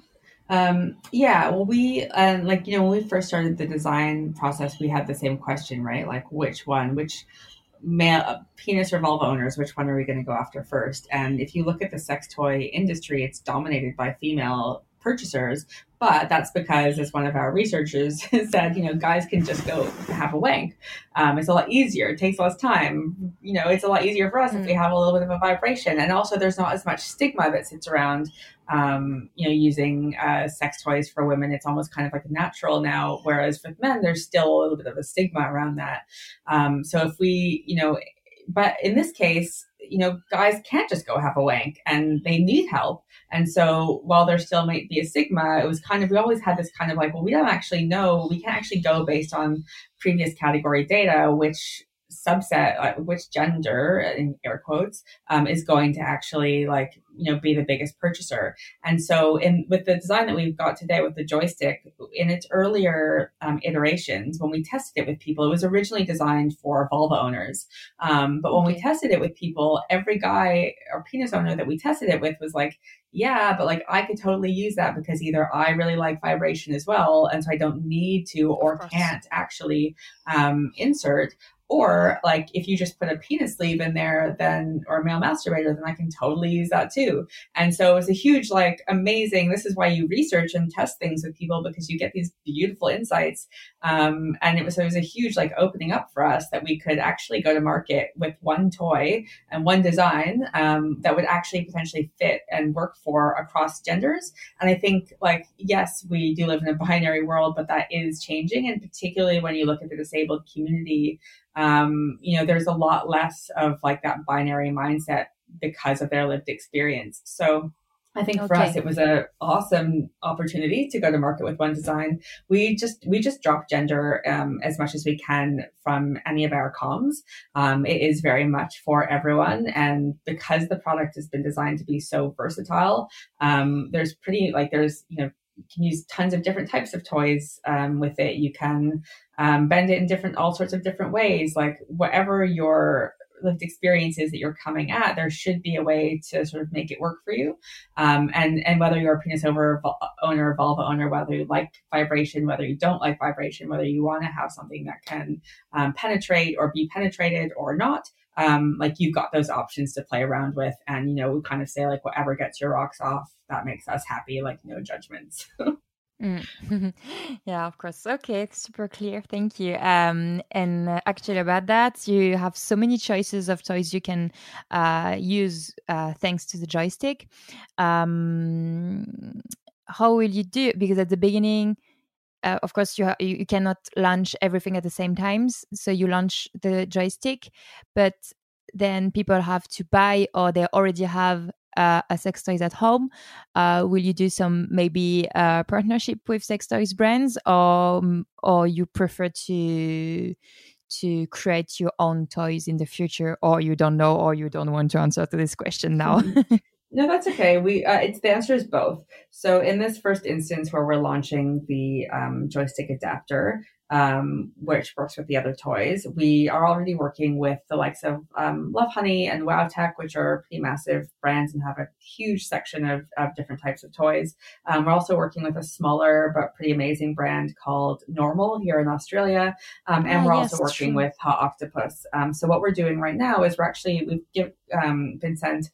S1: Um, yeah, well, we and like you know when we first started the design process, we had the same question, right? Like which one, which male penis or vulva owners, which one are we going to go after first? And if you look at the sex toy industry, it's dominated by female purchasers. But that's because, as one of our researchers said, you know, guys can just go have a wank. Um, it's a lot easier. It takes less time. You know, it's a lot easier for us mm. if we mm. have a little bit of a vibration. And also, there's not as much stigma that sits around, um, you know, using uh, sex toys for women. It's almost kind of like natural now. Whereas with men, there's still a little bit of a stigma around that. Um, so if we, you know, but in this case, you know, guys can't just go have a wank and they need help. And so while there still might be a stigma, it was kind of, we always had this kind of like, well, we don't actually know, we can't actually go based on previous category data, which subset, uh, which gender in air quotes, um, is going to actually like you know be the biggest purchaser. And so, in with the design that we've got today with the joystick, in its earlier um, iterations, when we tested it with people, it was originally designed for vulva owners. Um, but when we tested it with people, every guy or penis owner that we tested it with was like, yeah, but like I could totally use that because either I really like vibration as well, and so I don't need to or can't actually um, insert, or like if you just put a penis sleeve in there, then or a male masturbator, then I can totally use that too. And so it was a huge, like amazing. This is why you research and test things with people because you get these beautiful insights. Um, and it was so it was a huge like opening up for us that we could actually go to market with one toy and one design um, that would actually potentially fit and work for across genders. And I think like yes, we do live in a binary world, but that is changing, and particularly when you look at the disabled community um, you know, there's a lot less of like that binary mindset because of their lived experience. So I think okay. for us it was a awesome opportunity to go to market with one design. We just we just drop gender um, as much as we can from any of our comms. Um, it is very much for everyone, and because the product has been designed to be so versatile, um, there's pretty like there's you know you can use tons of different types of toys um, with it. You can um, bend it in different, all sorts of different ways. Like whatever your lived experiences that you're coming at, there should be a way to sort of make it work for you. Um, and and whether you're a penis over owner, vulva owner, whether you like vibration, whether you don't like vibration, whether you want to have something that can um, penetrate or be penetrated or not. Um, like you've got those options to play around with, and you know we kind of say like whatever gets your rocks off, that makes us happy. Like no judgments.
S2: Mm. yeah, of course. Okay, super clear. Thank you. Um, and uh, actually, about that, you have so many choices of toys you can uh, use uh, thanks to the joystick. Um, how will you do? Because at the beginning, uh, of course, you, ha- you cannot launch everything at the same times. So you launch the joystick, but then people have to buy or they already have uh, a sex toys at home? Uh, will you do some maybe uh, partnership with sex toys brands, or or you prefer to to create your own toys in the future, or you don't know, or you don't want to answer to this question now?
S1: No, that's okay. We uh, it's the answer is both. So in this first instance where we're launching the um, joystick adapter, um, which works with the other toys. We are already working with the likes of um, Lovehoney and Wow Tech, which are pretty massive brands and have a huge section of, of different types of toys. Um, we're also working with a smaller but pretty amazing brand called Normal here in Australia, um, and oh, we're yes, also working true. with Hot Octopus. Um, so what we're doing right now is we're actually we've give, um, been sent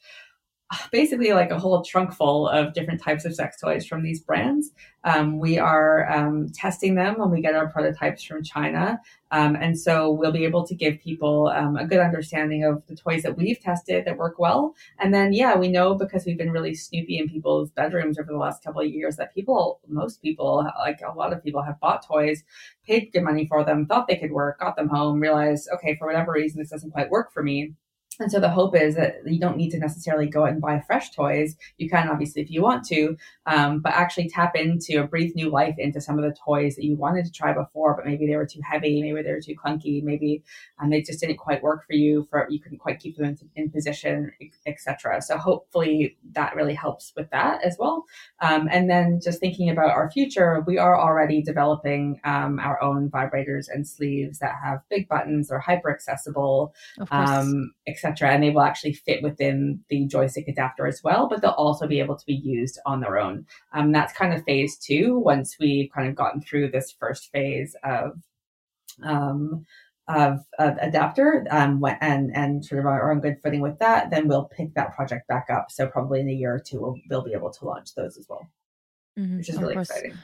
S1: basically like a whole trunk full of different types of sex toys from these brands. Um, we are um, testing them when we get our prototypes from China. Um, and so we'll be able to give people um, a good understanding of the toys that we've tested that work well. And then, yeah, we know because we've been really snoopy in people's bedrooms over the last couple of years that people, most people, like a lot of people have bought toys, paid good money for them, thought they could work, got them home, realized, okay, for whatever reason, this doesn't quite work for me and so the hope is that you don't need to necessarily go out and buy fresh toys. You can obviously if you want to, um, but actually tap into or breathe new life into some of the toys that you wanted to try before, but maybe they were too heavy, maybe they were too clunky, maybe um, they just didn't quite work for you. For you couldn't quite keep them in, in position, etc. So hopefully that really helps with that as well. Um, and then just thinking about our future, we are already developing um, our own vibrators and sleeves that have big buttons, or hyper accessible, etc etc. And they will actually fit within the joystick adapter as well, but they'll also be able to be used on their own. Um, that's kind of phase two. Once we've kind of gotten through this first phase of um, of, of, adapter um, and and sort of are on good footing with that, then we'll pick that project back up. So probably in a year or two, we'll, we'll be able to launch those as well, mm-hmm, which is really course. exciting.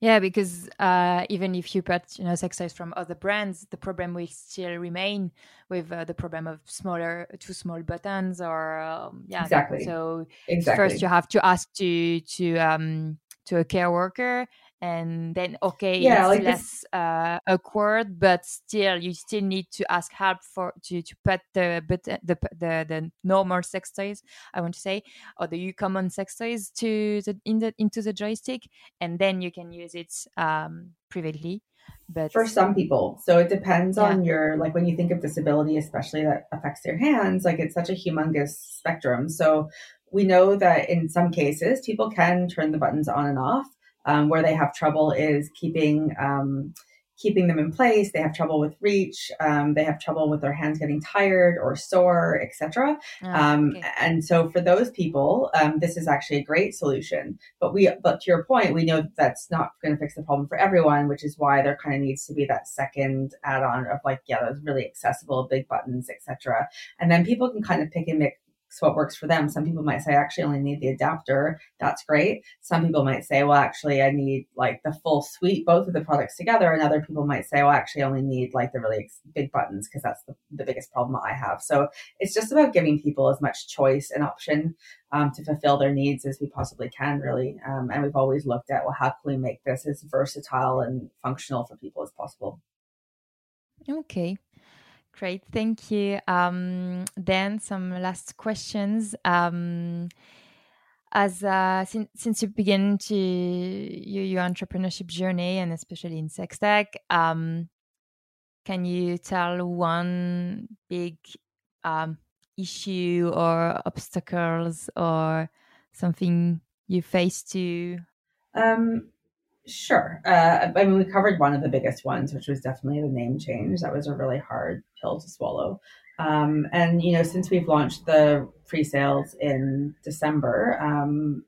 S2: Yeah, because uh, even if you put you know toys from other brands, the problem will still remain with uh, the problem of smaller, too small buttons, or um, yeah,
S1: exactly.
S2: So
S1: exactly.
S2: first you have to ask to to um to a care worker, and then okay
S1: yeah,
S2: it's like less uh, awkward but still you still need to ask help for to to put the but the, the the normal sex toys i want to say or the you common sex toys to the in the into the joystick and then you can use it um privately but
S1: for some people so it depends yeah. on your like when you think of disability especially that affects their hands like it's such a humongous spectrum so we know that in some cases people can turn the buttons on and off um, where they have trouble is keeping um, keeping them in place. They have trouble with reach. Um, they have trouble with their hands getting tired or sore, etc. Oh, um, okay. And so for those people, um, this is actually a great solution. But we, but to your point, we know that's not going to fix the problem for everyone, which is why there kind of needs to be that second add-on of like, yeah, those really accessible big buttons, etc. And then people can kind of pick and mix what works for them. Some people might say, I actually only need the adapter. That's great. Some people might say, well, actually, I need like the full suite, both of the products together. And other people might say, well, actually, I only need like the really big buttons because that's the, the biggest problem I have. So it's just about giving people as much choice and option um, to fulfill their needs as we possibly can, really. Um, and we've always looked at, well, how can we make this as versatile and functional for people as possible?
S2: Okay. Great, thank you. Um, then some last questions. Um, as uh, since since you began to your, your entrepreneurship journey, and especially in sex tech, um, can you tell one big um, issue or obstacles or something you faced to?
S1: Um, Sure. Uh, I mean, we covered one of the biggest ones, which was definitely the name change. That was a really hard pill to swallow. Um, and, you know, since we've launched the pre sales in December, um,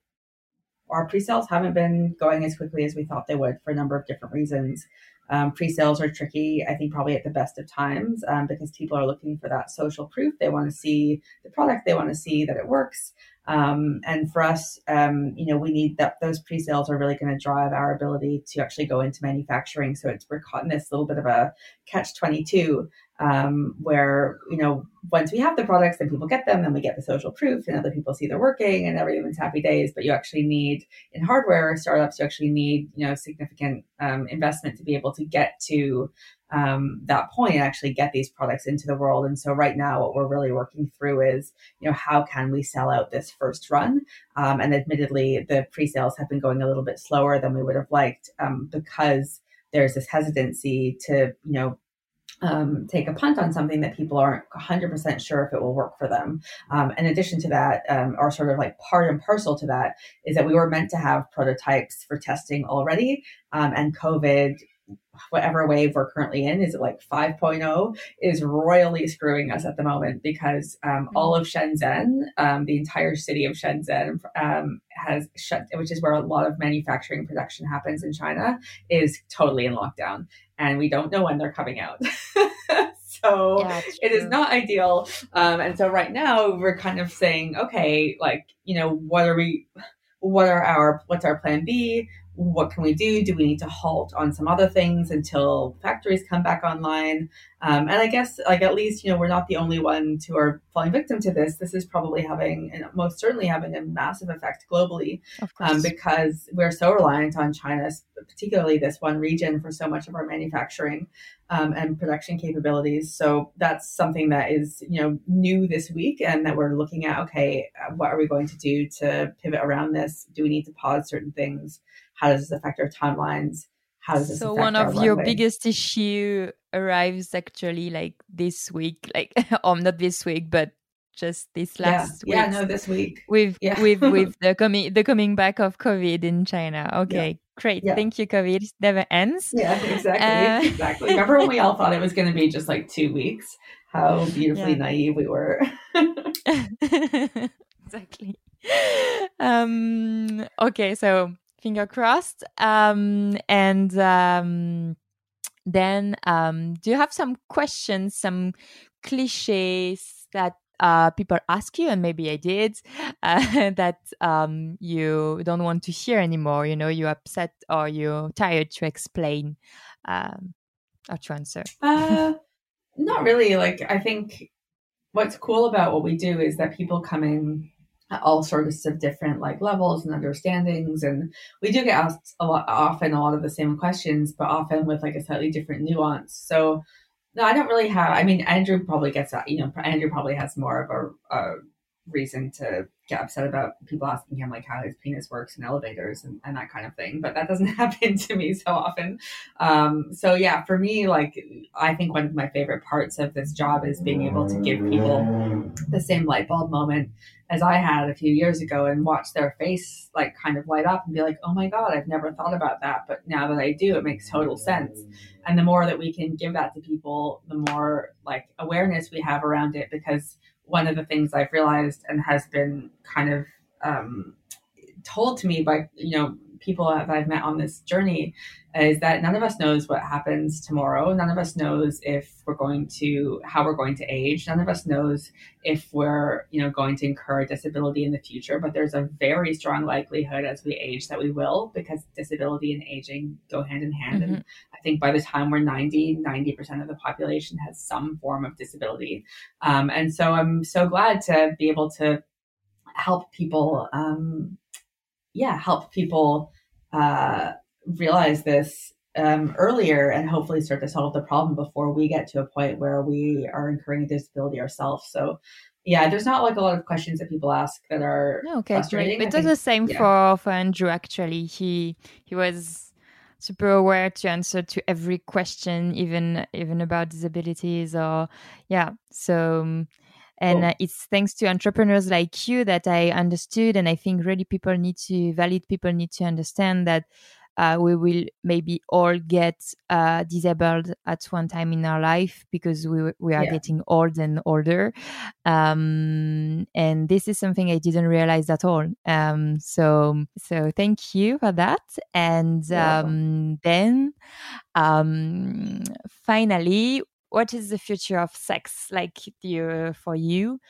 S1: our pre sales haven't been going as quickly as we thought they would for a number of different reasons. Um, pre sales are tricky, I think, probably at the best of times um, because people are looking for that social proof. They want to see the product, they want to see that it works. Um, and for us, um, you know, we need that those pre-sales are really going to drive our ability to actually go into manufacturing. So it's we're caught in this little bit of a catch twenty two, um, where you know once we have the products, then people get them, then we get the social proof, and other people see they're working, and everyone's happy days. But you actually need in hardware startups, you actually need you know significant um, investment to be able to get to um, that point and actually get these products into the world. And so right now, what we're really working through is, you know, how can we sell out this first run? Um, and admittedly, the pre-sales have been going a little bit slower than we would have liked um, because there's this hesitancy to, you know, um, take a punt on something that people aren't 100% sure if it will work for them. Um, in addition to that, um, or sort of like part and parcel to that, is that we were meant to have prototypes for testing already, um, and COVID whatever wave we're currently in is it like 5.0 is royally screwing us at the moment because um, mm-hmm. all of shenzhen um, the entire city of shenzhen um, has shut which is where a lot of manufacturing production happens in china is totally in lockdown. And we don't know when they're coming out. So yeah, it is not ideal. Um, and so right now we're kind of saying okay like you know what are we what are our what's our plan b what can we do? Do we need to halt on some other things until factories come back online? Um, and I guess, like, at least, you know, we're not the only ones who are falling victim to this. This is probably having, and most certainly having a massive effect globally um, because we're so reliant on China, particularly this one region, for so much of our manufacturing um, and production capabilities. So that's something that is, you know, new this week and that we're looking at, okay, uh, what are we going to do to pivot around this? Do we need to pause certain things? How does this affect our timelines? How does this
S2: so one of your biggest issue arrives actually like this week, like or not this week, but just this last
S1: yeah. week. Yeah, no, this week.
S2: With yeah. with with the coming the coming back of COVID in China. Okay, yeah. Great. Yeah. Thank you, COVID. It never ends.
S1: Yeah, exactly. Uh, exactly. Remember when we all thought it was going to be just like two weeks? How beautifully naive we were.
S2: exactly. Um, okay, so finger crossed. Um, and um, then, um, do you have some questions, some cliches that uh, people ask you, and maybe I did, uh, that um, you don't want to hear anymore? You know, you're upset or you're tired to explain um, or to answer?
S1: Uh, not really. Like, I think what's cool about what we do is that people come in at all sorts of different like levels and understandings and we do get asked a lot often a lot of the same questions but often with like a slightly different nuance so no i don't really have i mean andrew probably gets that you know andrew probably has more of a, a reason to get upset about people asking him like how his penis works in elevators and, and that kind of thing but that doesn't happen to me so often. Um, so yeah for me like i think one of my favorite parts of this job is being able to give people the same light bulb moment as i had a few years ago and watch their face like kind of light up and be like oh my god i've never thought about that. But now that i do it makes total sense. And the more that we can give that to people the more like awareness we have around it because one of the things I've realized and has been kind of um, told to me by you know people that I've met on this journey is that none of us knows what happens tomorrow. None of us knows if we're going to how we're going to age. None of us knows if we're you know going to incur disability in the future. But there's a very strong likelihood as we age that we will because disability and aging go hand in hand. Mm-hmm. And I think by the time we're 90, 90% of the population has some form of disability. Um, and so I'm so glad to be able to help people. Um, yeah, help people uh, realize this um, earlier and hopefully start to solve the problem before we get to a point where we are incurring a disability ourselves. So, yeah, there's not like a lot of questions that people ask that are okay. Great.
S2: It does the same yeah. for for Andrew. Actually, he he was super aware to answer to every question, even even about disabilities or yeah. So. And uh, it's thanks to entrepreneurs like you that I understood. And I think really people need to, valid people need to understand that uh, we will maybe all get uh, disabled at one time in our life because we we are yeah. getting old and older, um, and this is something I didn't realize at all. Um, so so thank you for that, and um, then um, finally, what is the future of sex like for you?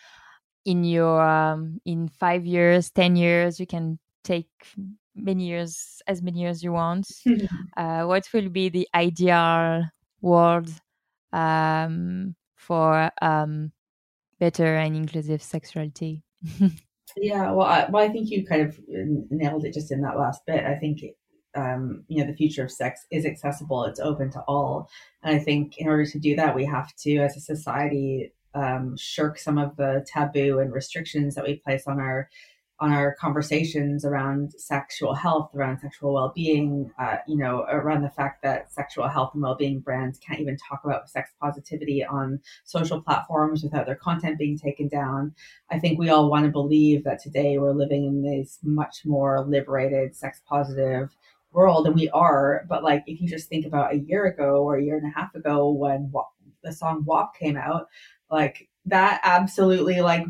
S2: In your um, in five years ten years you can take many years as many years you want. Uh, what will be the ideal world um, for um, better and inclusive sexuality?
S1: Yeah well I, well I think you kind of nailed it just in that last bit. I think um, you know the future of sex is accessible it's open to all and i think in order to do that we have to as a society um, shirk some of the taboo and restrictions that we place on our on our conversations around sexual health, around sexual well-being, uh, you know, around the fact that sexual health and well-being brands can't even talk about sex positivity on social platforms without their content being taken down. I think we all want to believe that today we're living in this much more liberated, sex positive, world and we are but like if you just think about a year ago or a year and a half ago when the song WAP came out like that absolutely like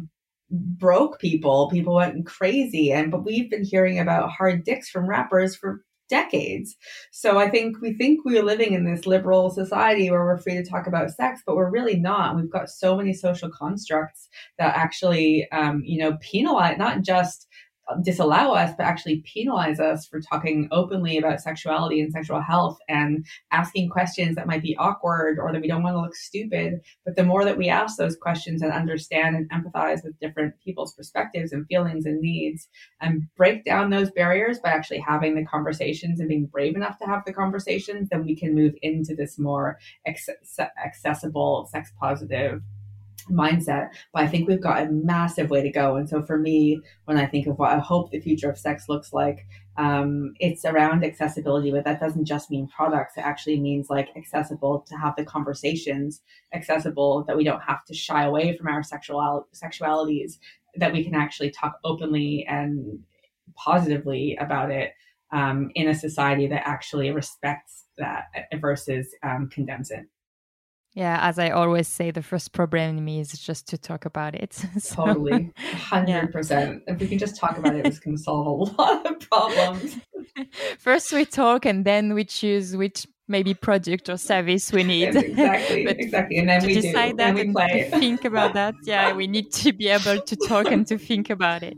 S1: broke people people went crazy and but we've been hearing about hard dicks from rappers for decades. So I think we think we're living in this liberal society where we're free to talk about sex, but we're really not. We've got so many social constructs that actually, um, you know, penalize not just disallow us, but actually penalize us for talking openly about sexuality and sexual health and asking questions that might be awkward or that we don't want to look stupid. But the more that we ask those questions and understand and empathize with different people's perspectives and feelings and needs and break down those barriers by actually having the conversations and being brave enough to have the conversations, then we can move into this more accessible, sex positive mindset. But I think we've got a massive way to go. And so for me, when I think of what I hope the future of sex looks like, um, it's around accessibility, but that doesn't just mean products. It actually means like accessible to have the conversations, accessible that we don't have to shy away from our sexual sexualities, that we can actually talk openly and positively about it um, in a society that actually respects that versus um, condemns it.
S2: Yeah, as I always say, the first problem in me is just to talk about it.
S1: so, totally, hundred percent. If we can just talk about it, it's going to solve a lot of problems.
S2: First, we talk, and then we choose which maybe product or service we need.
S1: exactly, exactly. And then we decide do, that and we play.
S2: think about that. Yeah, we need to be able to talk and to think about it.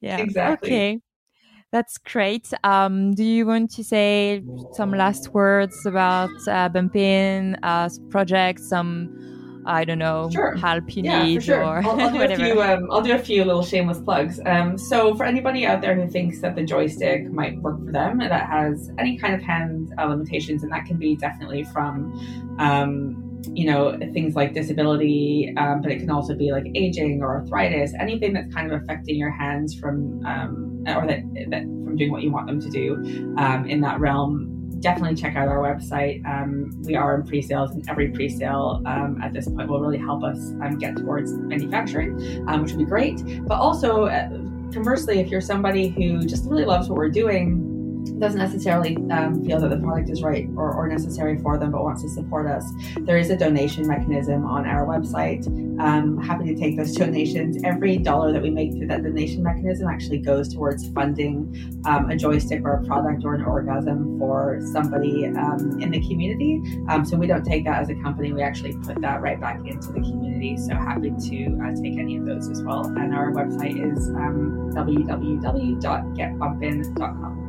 S2: Yeah,
S1: exactly.
S2: Okay. That's great. Um, do you want to say some last words about uh, Bump'n uh, project? Some, I don't know,
S1: sure.
S2: help you
S1: yeah,
S2: need
S1: sure.
S2: or
S1: I'll, I'll do
S2: whatever.
S1: A few, um, I'll do a few little shameless plugs. Um, so for anybody out there who thinks that the joystick might work for them, that has any kind of hand uh, limitations, and that can be definitely from um, you know, things like disability, um, but it can also be like aging or arthritis, anything that's kind of affecting your hands from, um, or that, that from doing what you want them to do um, in that realm. Definitely check out our website. Um, we are in pre-sales, and every pre-sale um, at this point will really help us um, get towards manufacturing, which would be great. But also, uh, conversely, if you're somebody who just really loves what we're doing, doesn't necessarily um, feel that the product is right or, or, necessary for them, but wants to support us, there is a donation mechanism on our website. Um, happy to take those donations. Every dollar that we make through that donation mechanism actually goes towards funding um, a joystick or a product or an orgasm for somebody um, in the community. Um, so we don't take that as a company. We actually put that right back into the community. So happy to uh, take any of those as well. And our website is um, www.getbumpin.com.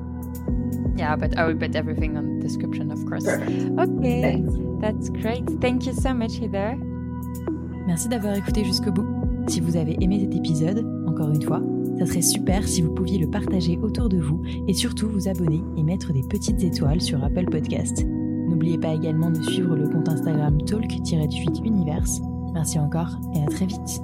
S2: Yeah, but I will put everything on the description, of course.
S1: Perfect.
S2: Okay,
S1: Thanks.
S2: that's great. Thank you so much, Heather. Merci d'avoir écouté jusqu'au bout. Si vous avez aimé cet épisode, encore une fois, ça serait super si vous pouviez le partager autour de vous et surtout vous abonner et mettre des petites étoiles sur Apple Podcast. N'oubliez pas également de suivre le compte Instagram talk-univers. Merci encore et à très vite.